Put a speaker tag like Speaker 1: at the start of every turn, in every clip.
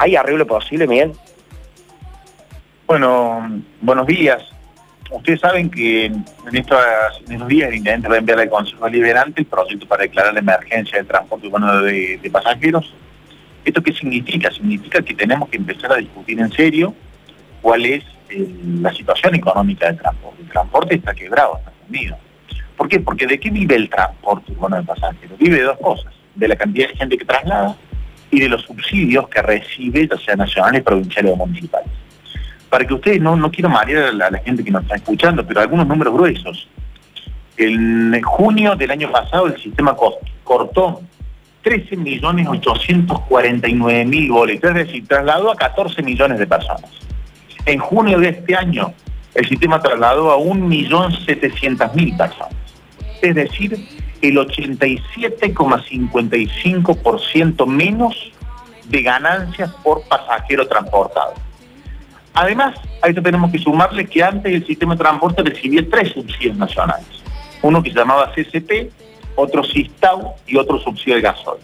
Speaker 1: ¿Hay arreglo posible, Miguel?
Speaker 2: Bueno, buenos días. Ustedes saben que en, estos, días el intendente va a enviar al Consejo Liberante el proyecto para declarar la emergencia del transporte urbano de, pasajeros. ¿Esto qué significa? Significa que tenemos que empezar a discutir en serio cuál es eh, la situación económica del transporte. El transporte está quebrado, está fundido. ¿Por qué? Porque ¿de qué vive el transporte urbano de pasajeros? Vive de dos cosas, de la cantidad de gente que traslada y de los subsidios que recibe, ya sea nacionales, provinciales o municipales para que ustedes no, no quiero marear a la, gente que nos está escuchando, pero algunos números gruesos. En junio del año pasado el sistema cortó 13.849.000 boletos, es decir, trasladó a 14 millones de personas. En junio de este año el sistema trasladó a 1.700.000 personas. Es decir, el 87,55% menos de ganancias por pasajero transportado. Además, a esto tenemos que sumarle que antes el sistema de transporte recibía tres subsidios nacionales. Uno que se llamaba CCP, otro CISTAU y otro subsidio de gasoil.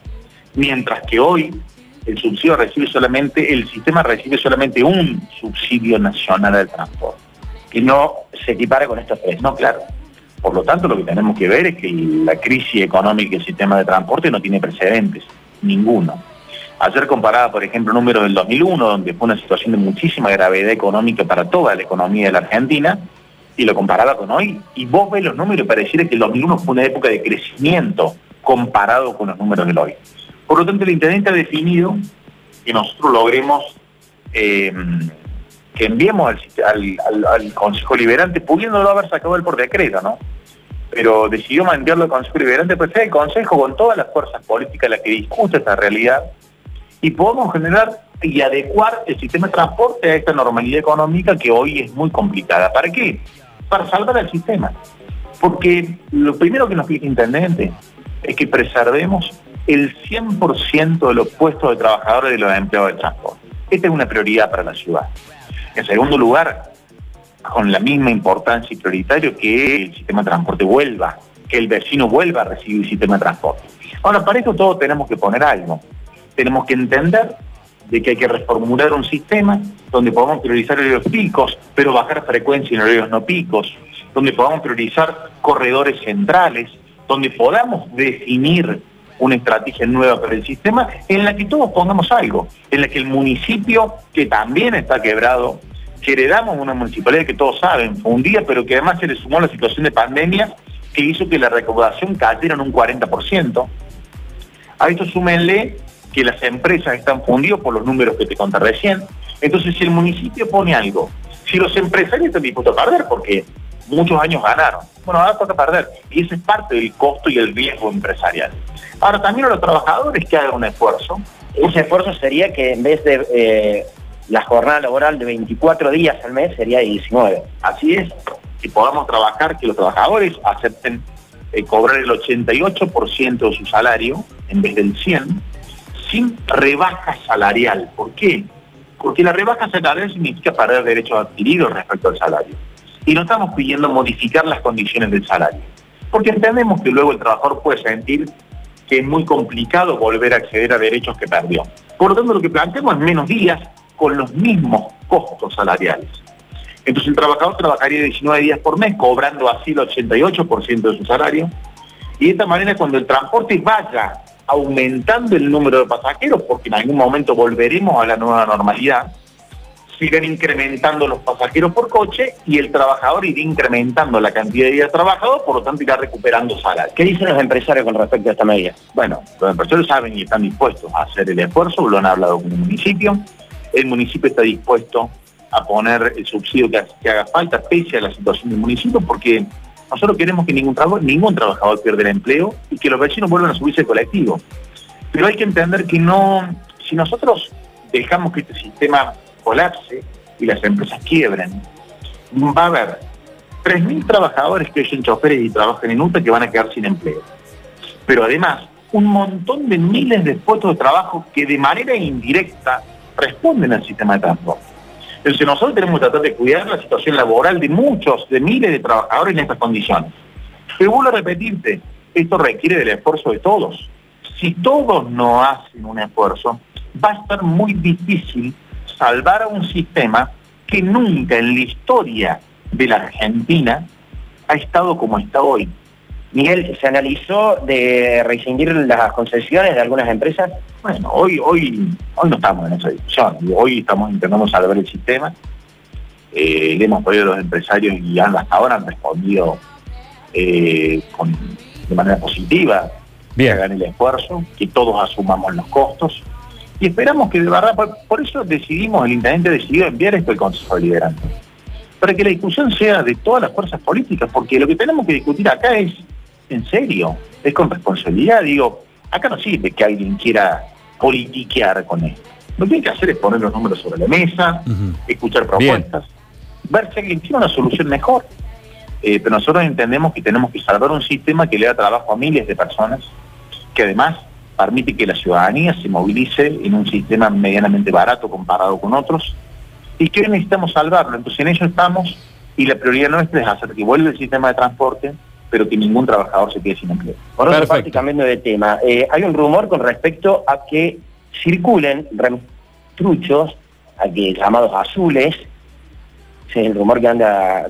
Speaker 2: Mientras que hoy el subsidio recibe solamente, el sistema recibe solamente un subsidio nacional del transporte.
Speaker 1: Y no se equipara con estos tres.
Speaker 2: No, claro. Por lo tanto, lo que tenemos que ver es que la crisis económica del sistema de transporte no tiene precedentes, ninguno. Ayer comparaba, por ejemplo, números del 2001, donde fue una situación de muchísima gravedad económica para toda la economía de la Argentina, y lo comparaba con hoy, y vos ves los números y pareciera que el 2001 fue una época de crecimiento comparado con los números del hoy. Por lo tanto, el intendente ha definido que nosotros logremos eh, que enviemos al, Consejo Liberante, pudiéndolo haber sacado él por decreto, ¿no? Pero decidió enviarlo al Consejo Liberante, pues el Consejo con todas las fuerzas políticas las que discute esta realidad, y podemos generar y adecuar el sistema de transporte a esta normalidad económica que hoy es muy complicada. ¿Para qué? Para salvar el sistema. Porque lo primero que nos pide el intendente es que preservemos el 100% de los puestos de trabajadores de los empleados de transporte. Esta es una prioridad para la ciudad. En segundo lugar, con la misma importancia y prioritario que el sistema de transporte vuelva, que el vecino vuelva a recibir el sistema de transporte. Ahora, para esto todos tenemos que poner algo tenemos que entender de que hay que reformular un sistema donde podamos priorizar horarios picos, pero bajar frecuencia en horarios no picos, donde podamos priorizar corredores centrales, donde podamos definir una estrategia nueva para el sistema en la que todos pongamos algo, en la que el municipio, que también está quebrado, que heredamos una municipalidad que todos saben, fue un día, pero que además se le sumó la situación de pandemia que hizo que la recaudación cayera en un 40%. A esto súmenle que las empresas están fundidas por los números que te conté recién. Entonces, si el municipio pone algo, si los empresarios están dispuestos a perder, porque muchos años ganaron, bueno, ahora toca perder. Y ese es parte del costo y el riesgo empresarial. Ahora, también a los trabajadores que hagan un esfuerzo.
Speaker 1: Ese esfuerzo sería que en vez de eh, la jornada laboral de 24 días al mes, sería 19.
Speaker 2: Así es, que podamos trabajar, que los trabajadores acepten eh, cobrar el 88% de su salario en vez del 100%, sin rebaja salarial. ¿Por qué? Porque la rebaja salarial significa perder derechos adquiridos respecto al salario. Y no estamos pidiendo modificar las condiciones del salario. Porque entendemos que luego el trabajador puede sentir que es muy complicado volver a acceder a derechos que perdió. Por lo tanto, lo que planteamos es menos días con los mismos costos salariales. Entonces el trabajador trabajaría 19 días por mes, cobrando así el 88% de su salario. Y de esta manera, cuando el transporte vaya aumentando el número de pasajeros, porque en algún momento volveremos a la nueva normalidad, sigan incrementando los pasajeros por coche y el trabajador irá incrementando la cantidad de días trabajados, por lo tanto irá recuperando salario.
Speaker 1: ¿Qué dicen los empresarios con respecto a esta medida?
Speaker 2: Bueno, los empresarios saben y están dispuestos a hacer el esfuerzo, lo han hablado con el municipio, el municipio está dispuesto a poner el subsidio que, haga falta, pese a la situación del municipio, porque nosotros queremos que ningún, ningún trabajador pierda el empleo y que los vecinos vuelvan a subirse al colectivo. Pero hay que entender que no, si nosotros dejamos que este sistema colapse y las empresas quiebren, va a haber 3.000 trabajadores que son choferes y trabajan en UTA que van a quedar sin empleo. Pero además, un montón de miles de puestos de trabajo que de manera indirecta responden al sistema de transporte. Entonces nosotros tenemos que tratar de cuidar la situación laboral de muchos, de miles de trabajadores en estas condiciones. Pero vuelvo a repetirte, esto requiere del esfuerzo de todos. Si todos no hacen un esfuerzo, va a ser muy difícil salvar a un sistema que nunca en la historia de la Argentina ha estado como está hoy.
Speaker 1: Miguel, ¿se analizó de rescindir las concesiones de algunas empresas?
Speaker 2: Bueno, hoy, hoy, hoy no estamos en esa discusión. Hoy estamos intentando salvar el sistema. Eh, le hemos pedido a los empresarios y hasta ahora han respondido eh, de manera positiva que hagan el esfuerzo, que todos asumamos los costos. Y esperamos que de verdad, por, eso decidimos, el intendente decidió enviar esto al Consejo Deliberante, para que la discusión sea de todas las fuerzas políticas, porque lo que tenemos que discutir acá es en serio, es con responsabilidad. Digo, acá no sirve que alguien quiera politiquear con esto. Lo que tiene que hacer es poner los números sobre la mesa, escuchar propuestas, ver si alguien tiene una solución mejor. Eh, pero nosotros entendemos que tenemos que salvar un sistema que le da trabajo a miles de personas, que además permite que la ciudadanía se movilice en un sistema medianamente barato comparado con otros, y que necesitamos salvarlo. Entonces en ello estamos, y la prioridad nuestra es hacer que vuelva el sistema de transporte, pero que ningún trabajador se quede sin empleo.
Speaker 1: Por otra parte, cambiando de tema, eh, hay un rumor con respecto a que circulen truchos, aquí llamados azules, ese es el rumor que anda,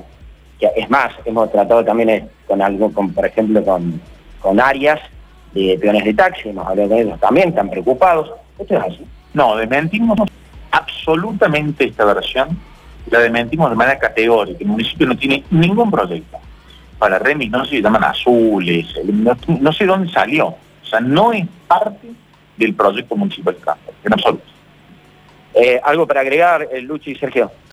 Speaker 1: que es más, hemos tratado también con algo, con, por ejemplo, con, con áreas de peones de taxi, hemos hablado de ellos también, están preocupados. ¿Esto es así?
Speaker 2: No, desmentimos absolutamente esta versión, la desmentimos de manera categórica. El municipio no tiene ningún proyecto para remis, no sé si llaman azules, no, sé dónde salió. O sea, no es parte del proyecto municipal de en absoluto.
Speaker 1: Eh, ¿Algo para agregar, eh, Luchi y Sergio?